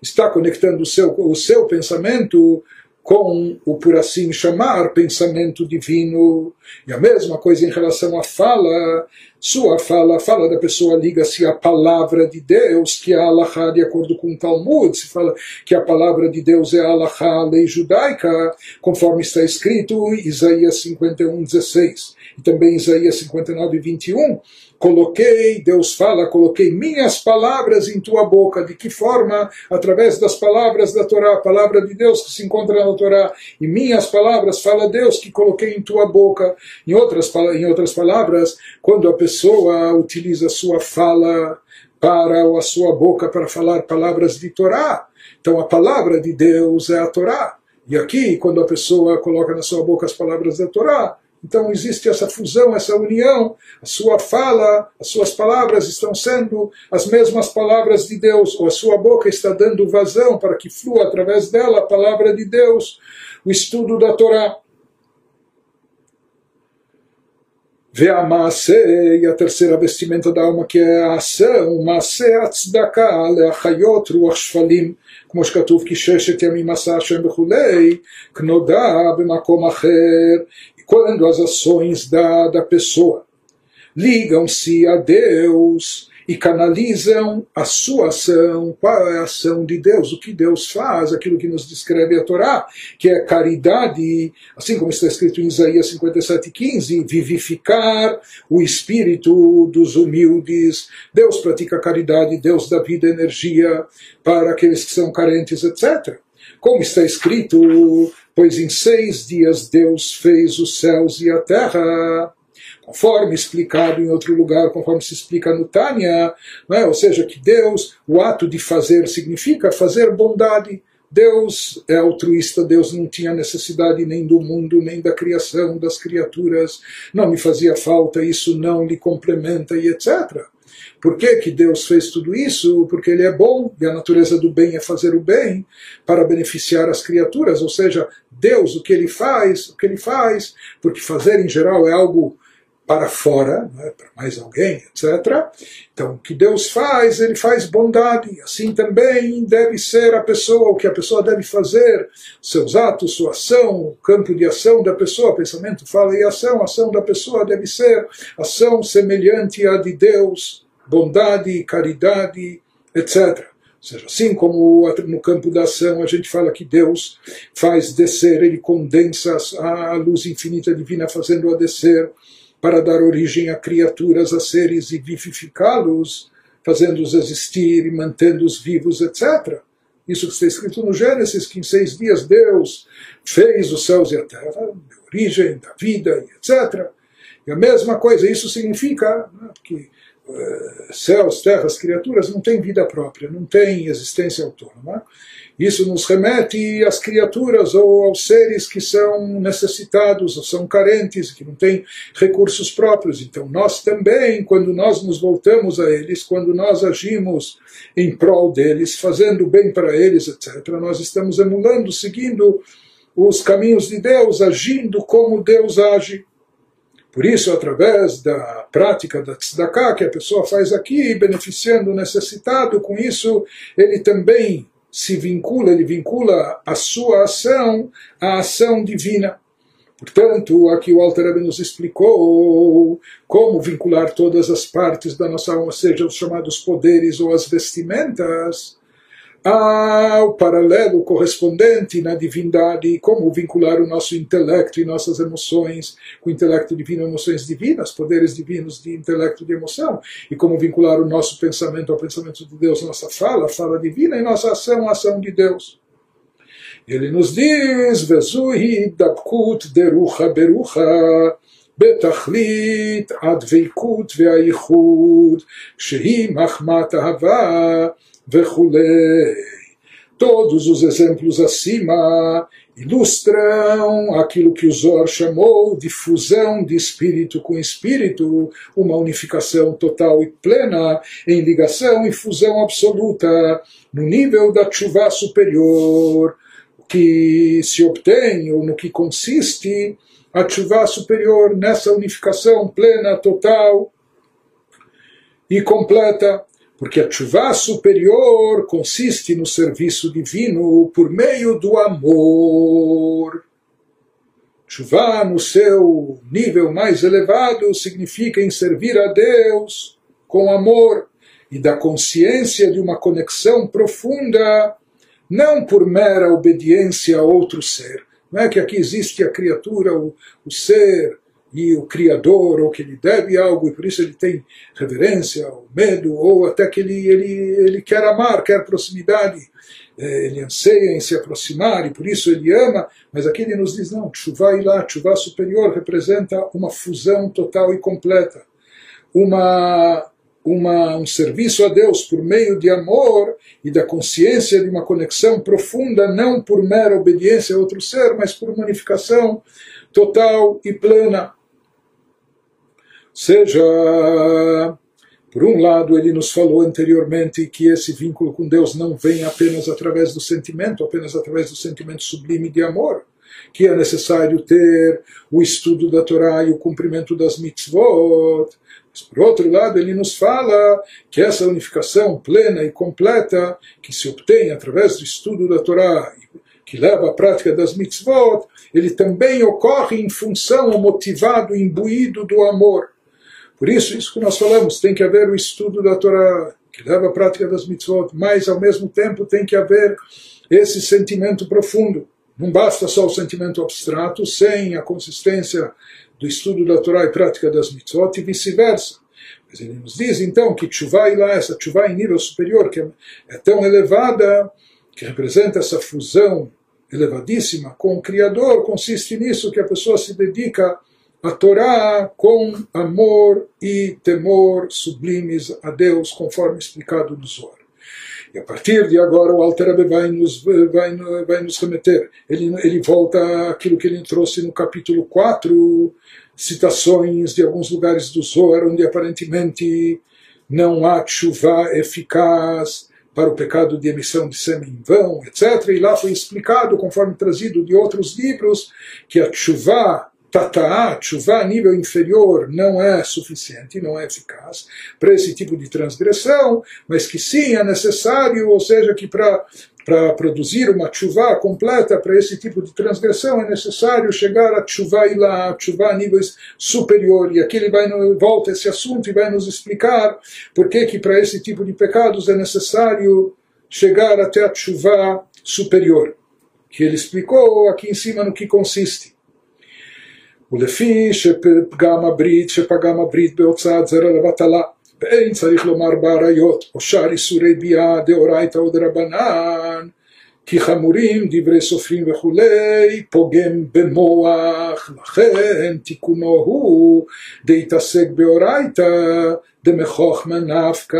está conectando o seu, o seu pensamento com o, por assim chamar, pensamento divino. E a mesma coisa em relação à fala. Sua fala, a fala da pessoa liga-se à palavra de Deus, que é a Allahá, de acordo com o Talmud. Se fala que a palavra de Deus é a Allahá, a lei judaica, conforme está escrito em Isaías 51, 16. E também Isaías 59, 21 coloquei, Deus fala, coloquei minhas palavras em tua boca. De que forma? Através das palavras da Torá, a palavra de Deus que se encontra na Torá. E minhas palavras, fala Deus, que coloquei em tua boca. Em outras, em outras palavras, quando a pessoa utiliza a sua fala para a sua boca para falar palavras de Torá, então a palavra de Deus é a Torá. E aqui, quando a pessoa coloca na sua boca as palavras da Torá, então existe essa fusão, essa união. A sua fala, as suas palavras estão sendo as mesmas palavras de Deus, ou a sua boca está dando vazão para que flua através dela a palavra de Deus, o estudo da Torá. והמעשה היא התרסר vestimenta da alma que é a ação, מעשה הצדקה להחיות רוח שפלים, כמו שכתוב כי ששת ימים עשה השם וכולי, כנודע במקום אחר, quando as ações da, da pessoa ligam-se a Deus e canalizam a sua ação, qual é a ação de Deus, o que Deus faz, aquilo que nos descreve a Torá, que é caridade, assim como está escrito em Isaías 57,15, vivificar o espírito dos humildes. Deus pratica caridade, Deus dá vida e energia para aqueles que são carentes, etc. Como está escrito pois em seis dias Deus fez os céus e a terra, conforme explicado em outro lugar, conforme se explica no Tânia, é? ou seja, que Deus, o ato de fazer significa fazer bondade, Deus é altruísta, Deus não tinha necessidade nem do mundo, nem da criação das criaturas, não me fazia falta, isso não lhe complementa e etc. Por que, que Deus fez tudo isso? Porque Ele é bom e a natureza do bem é fazer o bem para beneficiar as criaturas. Ou seja, Deus, o que Ele faz, o que Ele faz, porque fazer em geral é algo para fora, é? para mais alguém, etc. Então, o que Deus faz, Ele faz bondade. Assim também deve ser a pessoa, o que a pessoa deve fazer, seus atos, sua ação, o campo de ação da pessoa, pensamento, fala e ação, a ação da pessoa deve ser ação semelhante à de Deus bondade, caridade, etc. Ou seja, assim como no campo da ação a gente fala que Deus faz descer, ele condensa a luz infinita divina fazendo-a descer para dar origem a criaturas, a seres e vivificá-los, fazendo-os existir e mantendo-os vivos, etc. Isso que está escrito no Gênesis, que em seis dias Deus fez os céus e a terra, origem da vida, etc. E a mesma coisa, isso significa né, que céus, terras, criaturas não têm vida própria, não têm existência autônoma. Isso nos remete às criaturas ou aos seres que são necessitados ou são carentes, que não têm recursos próprios. Então, nós também, quando nós nos voltamos a eles, quando nós agimos em prol deles, fazendo bem para eles, etc., nós estamos emulando, seguindo os caminhos de Deus, agindo como Deus age. Por isso, através da prática da tzedakah que a pessoa faz aqui, beneficiando o necessitado, com isso ele também se vincula, ele vincula a sua ação à ação divina. Portanto, aqui o Alter Rebbe nos explicou como vincular todas as partes da nossa alma, seja os chamados poderes ou as vestimentas, ao paralelo correspondente na divindade, como vincular o nosso intelecto e nossas emoções com o intelecto divino, emoções divinas, poderes divinos de intelecto e de emoção, e como vincular o nosso pensamento ao pensamento de Deus, nossa fala, fala divina, e nossa ação, ação de Deus. Ele nos diz, Vezuhi dabkut derucha berucha, בתכלית הדבקות והייחוד, שהיא מחמת אהבה vechulei. Todos os exemplos acima ilustram aquilo que o Zor chamou de fusão de espírito com espírito, uma unificação total e plena em ligação e fusão absoluta no nível da chuva superior, que se obtém ou no que consiste a chuva superior nessa unificação plena, total e completa porque a chuva superior consiste no serviço divino por meio do amor. Chuva no seu nível mais elevado significa em servir a Deus com amor e da consciência de uma conexão profunda, não por mera obediência a outro ser. Não é que aqui existe a criatura, o, o ser, e o Criador, ou que ele deve algo e por isso ele tem reverência, ou medo, ou até que ele, ele, ele quer amar, quer proximidade, é, ele anseia em se aproximar e por isso ele ama, mas aqui ele nos diz: não, chuva lá, chuva superior representa uma fusão total e completa, uma, uma, um serviço a Deus por meio de amor e da consciência de uma conexão profunda, não por mera obediência a outro ser, mas por uma unificação total e plena. Seja, por um lado, ele nos falou anteriormente que esse vínculo com Deus não vem apenas através do sentimento, apenas através do sentimento sublime de amor, que é necessário ter o estudo da Torá e o cumprimento das mitzvot. Mas, por outro lado, ele nos fala que essa unificação plena e completa que se obtém através do estudo da Torá, que leva à prática das mitzvot, ele também ocorre em função motivado, imbuído do amor. Por isso, isso que nós falamos, tem que haver o estudo da Torá, que leva à prática das mitzvot, mas ao mesmo tempo tem que haver esse sentimento profundo. Não basta só o sentimento abstrato, sem a consistência do estudo da Torá e prática das mitzvot e vice-versa. Mas ele nos diz então que chuva lá, essa chuva em nível superior, que é tão elevada, que representa essa fusão elevadíssima com o Criador, consiste nisso que a pessoa se dedica a Torá com amor e temor sublimes a Deus, conforme explicado no Zohar. E a partir de agora o Alter vai nos, vai, vai nos remeter. Ele, ele volta àquilo que ele trouxe no capítulo 4, citações de alguns lugares do Zohar, onde aparentemente não há chuva eficaz para o pecado de emissão de sêmen em vão, etc. E lá foi explicado, conforme trazido de outros livros, que a chuva tataá, chuva a nível inferior, não é suficiente, não é eficaz para esse tipo de transgressão, mas que sim é necessário, ou seja, que para para produzir uma chuva completa para esse tipo de transgressão é necessário chegar a chuva e lá, chuva a níveis superior. E aqui ele vai volta esse assunto e vai nos explicar por que que para esse tipo de pecados é necessário chegar até a chuva superior, que ele explicou aqui em cima no que consiste. ולפי שפגם הברית, שפגם הברית בהוצאת זרע לבטלה, ואין צריך לומר באריות, או שאר איסורי ביאה דאורייתא או דרבנן, כי חמורים דברי סופרים וכולי, פוגם במוח, לכן תיקונו הוא דהתעסק באורייתא דמכוחמא נפקא.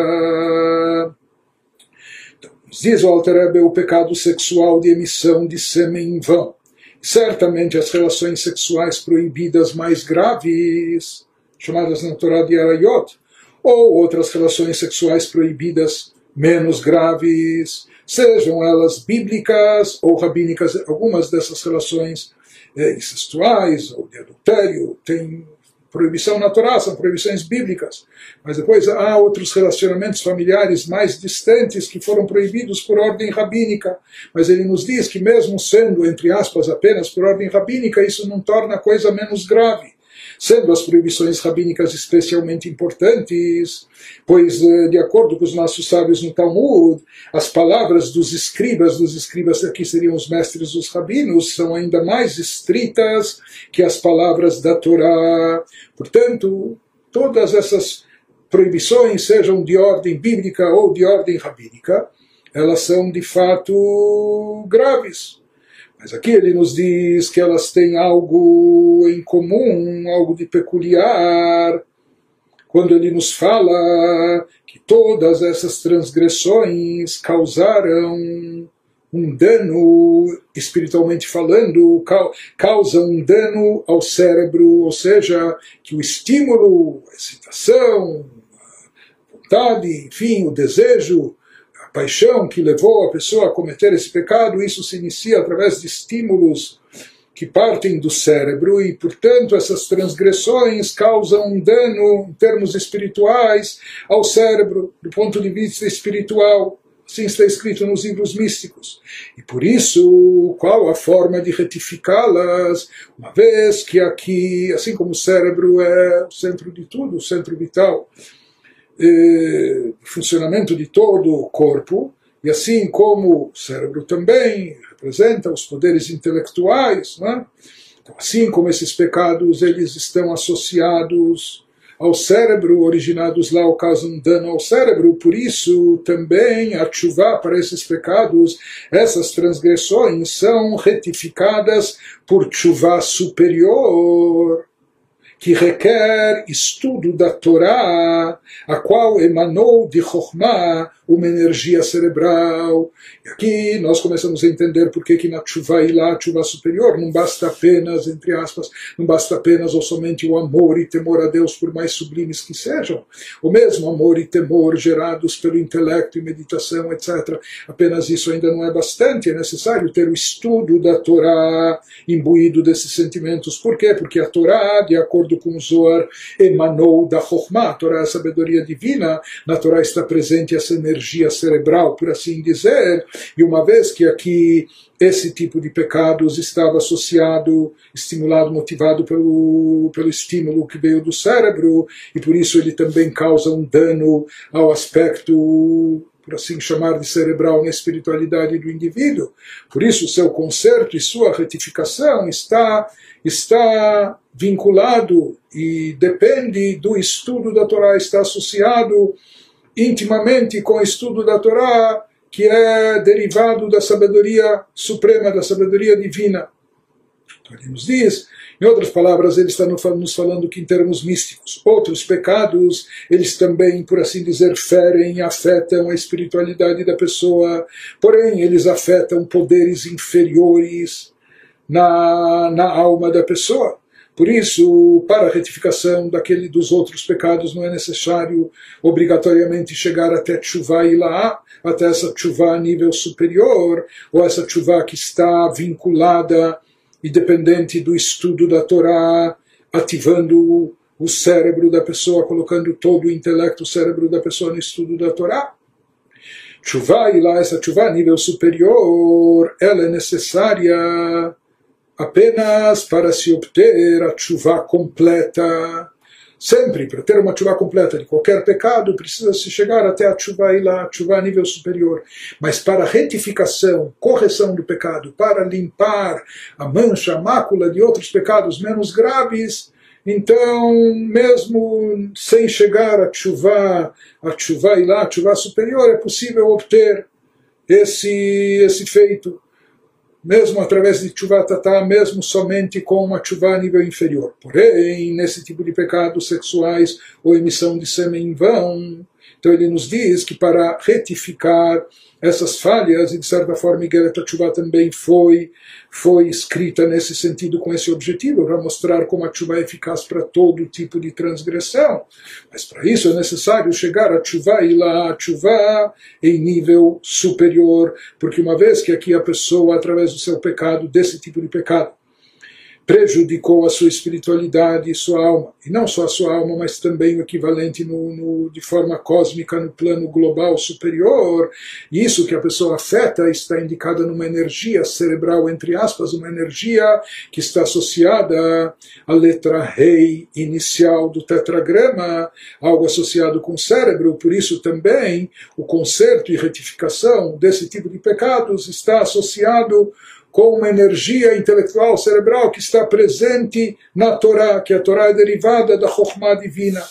Diz o Alter o pecado sexual de emissão de sêmen em vão. Certamente as relações sexuais proibidas mais graves, chamadas na Torá de Arayot, ou outras relações sexuais proibidas menos graves, sejam elas bíblicas ou rabínicas, algumas dessas relações é, incestuais ou de adultério têm proibição natural, são proibições bíblicas. Mas depois há outros relacionamentos familiares mais distantes que foram proibidos por ordem rabínica. Mas ele nos diz que, mesmo sendo, entre aspas, apenas por ordem rabínica, isso não torna a coisa menos grave sendo as proibições rabínicas especialmente importantes, pois, eh, de acordo com os nossos sábios no Talmud, as palavras dos escribas, dos escribas aqui seriam os mestres dos rabinos, são ainda mais estritas que as palavras da Torá. Portanto, todas essas proibições, sejam de ordem bíblica ou de ordem rabínica, elas são de fato graves. Mas aqui ele nos diz que elas têm algo em comum, algo de peculiar, quando ele nos fala que todas essas transgressões causaram um dano, espiritualmente falando, causam um dano ao cérebro, ou seja, que o estímulo, a excitação, a vontade, enfim, o desejo paixão que levou a pessoa a cometer esse pecado, isso se inicia através de estímulos que partem do cérebro e, portanto, essas transgressões causam um dano em termos espirituais ao cérebro, do ponto de vista espiritual. Assim está escrito nos livros místicos. E por isso, qual a forma de retificá-las? Uma vez que aqui, assim como o cérebro é o centro de tudo, o centro vital, eh, funcionamento de todo o corpo, e assim como o cérebro também representa os poderes intelectuais, né? então, assim como esses pecados eles estão associados ao cérebro, originados lá, causam dano ao cérebro, por isso também a chuva para esses pecados, essas transgressões são retificadas por chuva superior que requer estudo da Torá, a qual emanou de Chokhmah uma energia cerebral. E aqui nós começamos a entender por que, que na chuva e lá, chuva superior, não basta apenas, entre aspas, não basta apenas ou somente o amor e temor a Deus, por mais sublimes que sejam, o mesmo amor e temor gerados pelo intelecto e meditação, etc. Apenas isso ainda não é bastante, é necessário ter o estudo da Torá imbuído desses sentimentos. Por quê? Porque a Torá, de acordo com o Zohar, emanou da Chokhmah, a Torá é a sabedoria divina, na Torá está presente essa energia energia cerebral, por assim dizer, e uma vez que aqui esse tipo de pecados estava associado, estimulado, motivado pelo, pelo estímulo que veio do cérebro, e por isso ele também causa um dano ao aspecto por assim chamar de cerebral na espiritualidade do indivíduo. Por isso, seu conserto e sua retificação está, está vinculado e depende do estudo da Torá, está associado intimamente com o estudo da Torá, que é derivado da sabedoria suprema, da sabedoria divina. Então ele nos diz Em outras palavras, ele está nos falando que em termos místicos, outros pecados, eles também, por assim dizer, ferem afetam a espiritualidade da pessoa, porém, eles afetam poderes inferiores na, na alma da pessoa. Por isso, para a retificação daquele dos outros pecados, não é necessário obrigatoriamente chegar até Tchuvá e lá, até essa Tchuvá a nível superior, ou essa Tchuvá que está vinculada e dependente do estudo da Torá, ativando o cérebro da pessoa, colocando todo o intelecto, o cérebro da pessoa no estudo da Torá. Chuvá e lá essa chuva a nível superior, ela é necessária apenas para se obter a chuva completa Sempre, para ter uma chuva completa de qualquer pecado, precisa se chegar até a chuva e lá, chuva a nível superior. Mas para retificação, correção do pecado, para limpar a mancha, a mácula de outros pecados menos graves, então, mesmo sem chegar a chuva, a chuva e lá, a chuva superior, é possível obter esse, esse feito mesmo através de chuva tatá, mesmo somente com uma chuva a nível inferior. Porém, nesse tipo de pecados sexuais ou emissão de sêmen vão, então ele nos diz que para retificar essas falhas, e de certa forma Miguel Tshuva também foi, foi escrita nesse sentido, com esse objetivo, para mostrar como a Tshuva é eficaz para todo tipo de transgressão. Mas para isso é necessário chegar a Tshuva e lá a Tshuva em nível superior, porque uma vez que aqui a pessoa, através do seu pecado, desse tipo de pecado, prejudicou a sua espiritualidade e sua alma. E não só a sua alma, mas também o equivalente no, no, de forma cósmica no plano global superior. E isso que a pessoa afeta está indicada numa energia cerebral, entre aspas, uma energia que está associada à letra rei inicial do tetragrama, algo associado com o cérebro. Por isso também o conserto e retificação desse tipo de pecados está associado com uma energia intelectual cerebral que está presente na Torá, que a Torá é derivada da Chokhmah divina.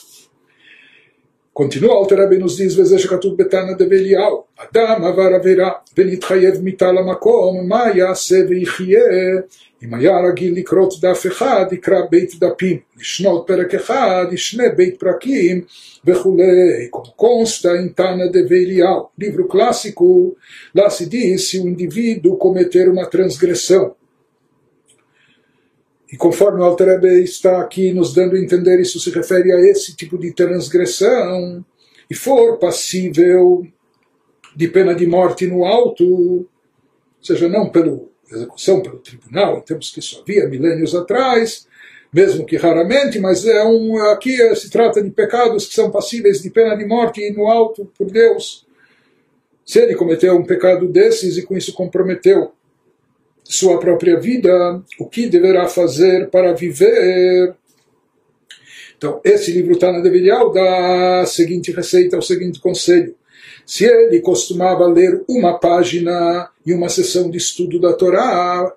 Continua o Rebbe nos diz, וזה שכתוב בתנא דבליהו, אדם עבר עבירה ונתחייב מיתה למקום, מה יעשה ויחיה? אם היה רגיל לקרות דף אחד, יקרא בית דפים, לשנות פרק אחד, ישנה בית פרקים וכולי. Como consta em Tana de Velial, livro clássico, lá se diz se o indivíduo cometer uma transgressão. e conforme o Alterebe está aqui nos dando a entender, isso se refere a esse tipo de transgressão, e for passível de pena de morte no alto, ou seja, não pela execução pelo tribunal, em termos que isso havia milênios atrás, mesmo que raramente, mas é um, aqui se trata de pecados que são passíveis de pena de morte e no alto por Deus. Se ele cometeu um pecado desses e com isso comprometeu sua própria vida, o que deverá fazer para viver? Então, esse livro está na Devilial dá a seguinte receita, o seguinte conselho. Se ele costumava ler uma página em uma sessão de estudo da Torá,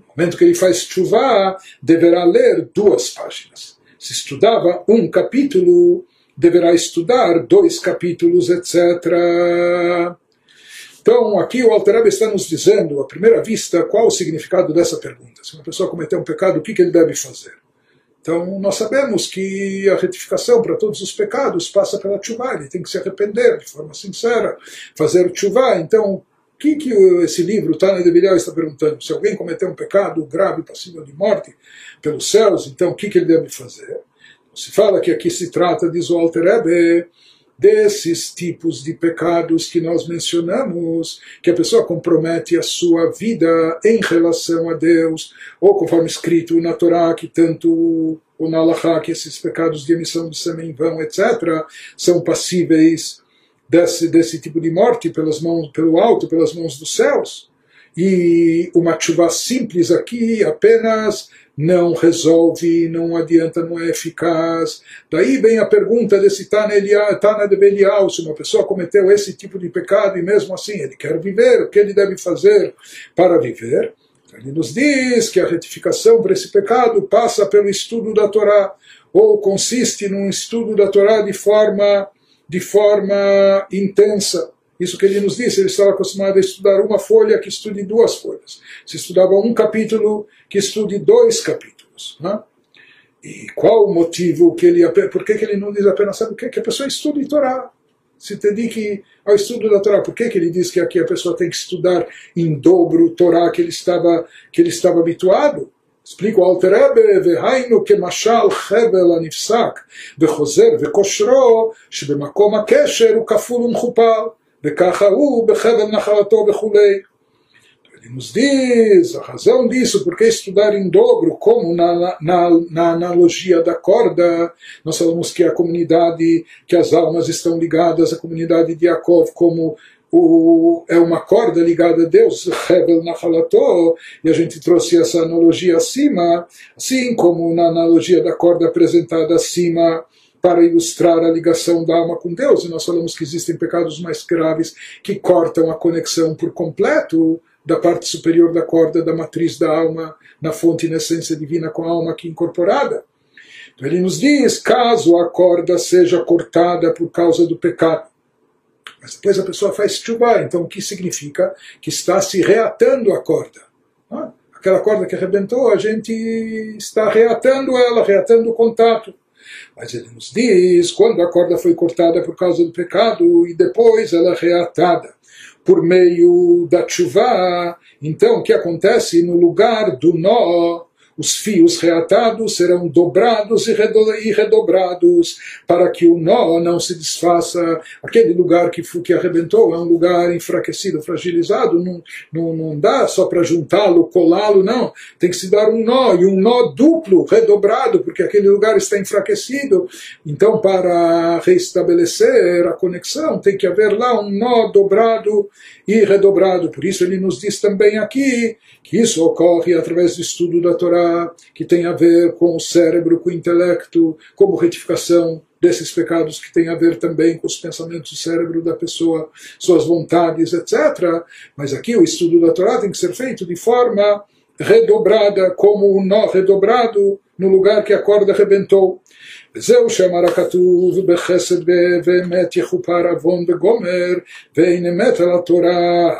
no momento que ele faz chuva, deverá ler duas páginas. Se estudava um capítulo, deverá estudar dois capítulos, etc. Então, aqui o Alter está nos dizendo, à primeira vista, qual o significado dessa pergunta. Se uma pessoa cometer um pecado, o que, que ele deve fazer? Então, nós sabemos que a retificação para todos os pecados passa pela chuva, ele tem que se arrepender de forma sincera, fazer chuva. Então, o que, que esse livro, Tana de Bilhar, está perguntando? Se alguém cometer um pecado grave, passível de morte pelos céus, então o que, que ele deve fazer? Se fala que aqui se trata, diz o Alter desses tipos de pecados que nós mencionamos, que a pessoa compromete a sua vida em relação a Deus, ou conforme escrito na Torá, que tanto o na que esses pecados de emissão de sêmen vão, etc., são passíveis desse, desse tipo de morte pelas mãos, pelo alto, pelas mãos dos céus. E uma chuva simples aqui apenas não resolve, não adianta, não é eficaz. Daí vem a pergunta desse Tana de Belial, se uma pessoa cometeu esse tipo de pecado e mesmo assim ele quer viver, o que ele deve fazer para viver? Ele nos diz que a retificação para esse pecado passa pelo estudo da Torá, ou consiste num estudo da Torá de forma, de forma intensa. Isso que ele nos disse, ele estava acostumado a estudar uma folha que estude duas folhas. Se estudava um capítulo, que estude dois capítulos. Né? E qual o motivo que ele. Por que, que ele não diz apenas, sabe o que? Que a pessoa estude Torá. Se dedique ao estudo da Torá. Por que, que ele diz que aqui a pessoa tem que estudar em dobro Torá que ele estava, que ele estava habituado? Explica o Alter Rebbe, והיינו כמשל חבל הנפסק וחוזר וכושרו, שבמקום הקשר הוא כפול ומכופל, Becacha u, nachalato, bechulei. Ele nos diz a razão disso, porque estudar em dobro, como na, na, na, analogia da corda, nós falamos que a comunidade, que as almas estão ligadas à comunidade de Yaakov, como o, é uma corda ligada a Deus, Hevel Nahalató, e a gente trouxe essa analogia acima, assim como na analogia da corda apresentada acima, para ilustrar a ligação da alma com Deus, e nós falamos que existem pecados mais graves que cortam a conexão por completo da parte superior da corda, da matriz da alma, na fonte na essência divina com a alma aqui incorporada. Então ele nos diz, caso a corda seja cortada por causa do pecado, mas depois a pessoa faz chuva, então o que significa? Que está se reatando a corda. Ah, aquela corda que arrebentou, a gente está reatando ela, reatando o contato. Mas ele nos diz, quando a corda foi cortada por causa do pecado e depois ela é reatada por meio da chuva, então o que acontece no lugar do nó os fios reatados serão dobrados e redobrados para que o nó não se desfaça. Aquele lugar que, que arrebentou é um lugar enfraquecido, fragilizado, não, não, não dá só para juntá-lo, colá-lo, não. Tem que se dar um nó, e um nó duplo, redobrado, porque aquele lugar está enfraquecido. Então, para restabelecer a conexão, tem que haver lá um nó dobrado e redobrado. Por isso, ele nos diz também aqui que isso ocorre através do estudo da Torá, que tem a ver com o cérebro, com o intelecto, como retificação desses pecados que tem a ver também com os pensamentos do cérebro da pessoa, suas vontades, etc. Mas aqui o estudo da Torá tem que ser feito de forma redobrada, como um nó redobrado no lugar que a corda arrebentou. וזהו שאמר הכתוב בחסד ואמת יכופר עוון וגומר ואין אמת על התורה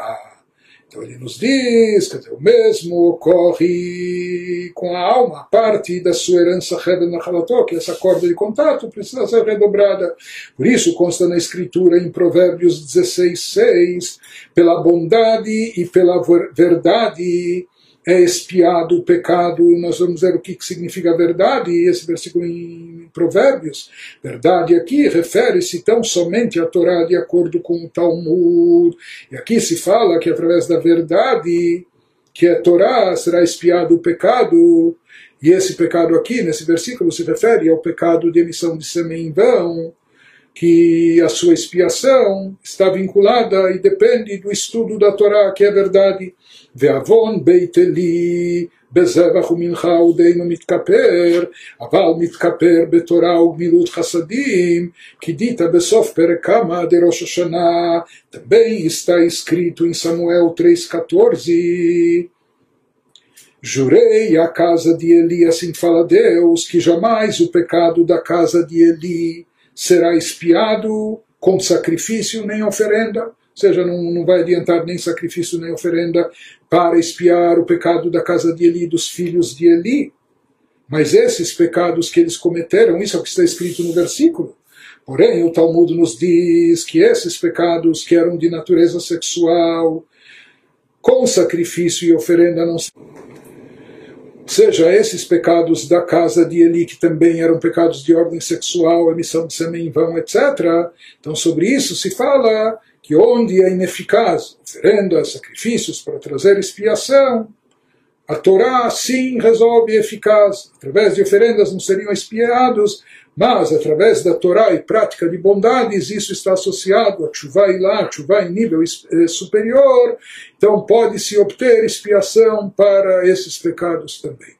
então ele nos diz, que o mesmo ocorre com a alma, parte da sua herança Rebel Nachalató, que essa corda de contato precisa ser redobrada. Por isso consta na escritura em Provérbios 16, 6, pela bondade e pela verdade é expiado o pecado, nós vamos ver o que significa verdade, esse versículo em Provérbios. Verdade aqui refere-se tão somente à Torá de acordo com o Talmud. E aqui se fala que através da verdade, que é Torá, será expiado o pecado. E esse pecado aqui, nesse versículo, se refere ao pecado de emissão de sêmen em vão, que a sua expiação está vinculada e depende do estudo da Torá, que é verdade. ועוון בית עלי בזבח ומנחה עודנו מתכפר, אבל מתכפר בתורה וגמילות חסדים, כי דיתה בסוף פרק כמה דראש השנה, também está escrito em Samuel 3,14. Jurei a casa de Eli, assim fala Deus, que jamais o pecado da casa de Eli será espiado com sacrifício nem oferenda seja, não, não vai adiantar nem sacrifício nem oferenda para espiar o pecado da casa de Eli, dos filhos de Eli. Mas esses pecados que eles cometeram, isso é o que está escrito no versículo. Porém, o Talmud nos diz que esses pecados que eram de natureza sexual, com sacrifício e oferenda não seja esses pecados da casa de Eli, que também eram pecados de ordem sexual, emissão de semente em vão, etc. Então, sobre isso se fala que onde é ineficaz oferendas, sacrifícios para trazer expiação, a Torá sim resolve eficaz. Através de oferendas não seriam expiados, mas através da Torá e prática de bondades, isso está associado a chuva e lá, chuva em nível eh, superior, então pode-se obter expiação para esses pecados também.